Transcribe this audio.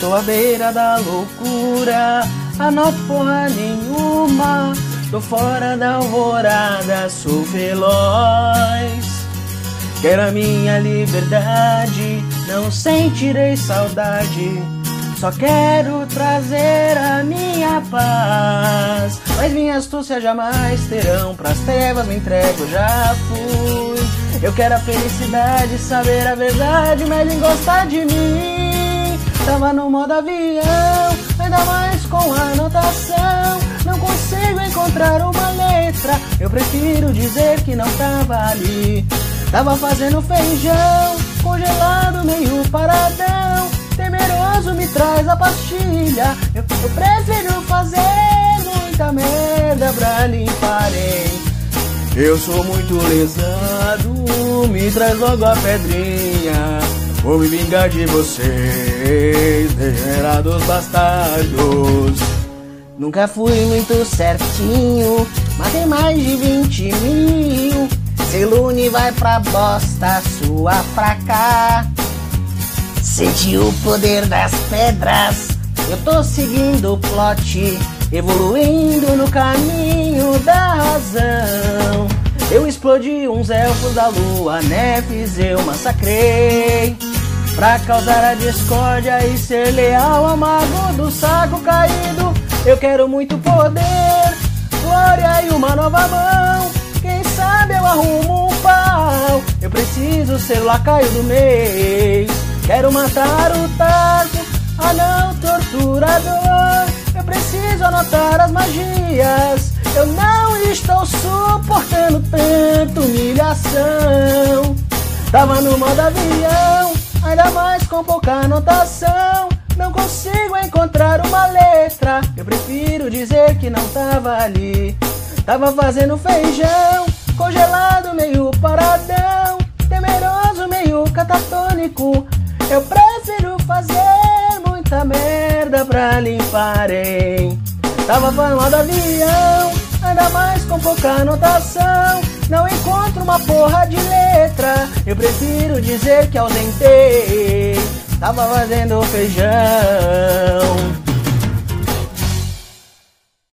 Tô à beira da loucura, anoto porra nenhuma. Tô fora da alvorada, sou veloz. Quero a minha liberdade, não sentirei saudade. Só quero trazer a minha paz. Mas minha astúcia jamais terão. Pras trevas me entrego, já fui. Eu quero a felicidade, saber a verdade, mas gostar de mim. Tava no modo avião, ainda mais com anotação. Não consigo encontrar uma letra. Eu prefiro dizer que não tava ali. Tava fazendo feijão, congelado, meio paradão. Temeroso me traz a pastilha. Eu, eu prefiro fazer muita merda pra limpar, hein? Eu sou muito lesado, me traz logo a pedrinha. Vou me vingar de vocês, degenerados bastardos. Nunca fui muito certinho, matei mais de 20 mil. Celune vai pra bosta, sua pra cá. Senti o poder das pedras, eu tô seguindo o plot, evoluindo no caminho da razão. Eu explodi uns elfos da lua, nefes eu massacrei. Pra causar a discórdia e ser leal ao mago do saco caído. Eu quero muito poder, glória e uma nova mão. Quem sabe eu arrumo um pau. Eu preciso ser o lacaio do mês. Quero matar o taco, anão torturador. Eu preciso anotar as magias. Eu não estou suportando tanta humilhação. Tava no modo avião, ainda mais com pouca anotação. Não consigo encontrar uma letra. Eu prefiro dizer que não tava ali. Tava fazendo feijão, congelado, meio paradão. Temeroso, meio catatônico. Eu prefiro fazer muita merda pra limpar, hein? Tava falando avião, ainda mais com pouca anotação. Não encontro uma porra de letra. Eu prefiro dizer que ausentei. Tava fazendo feijão.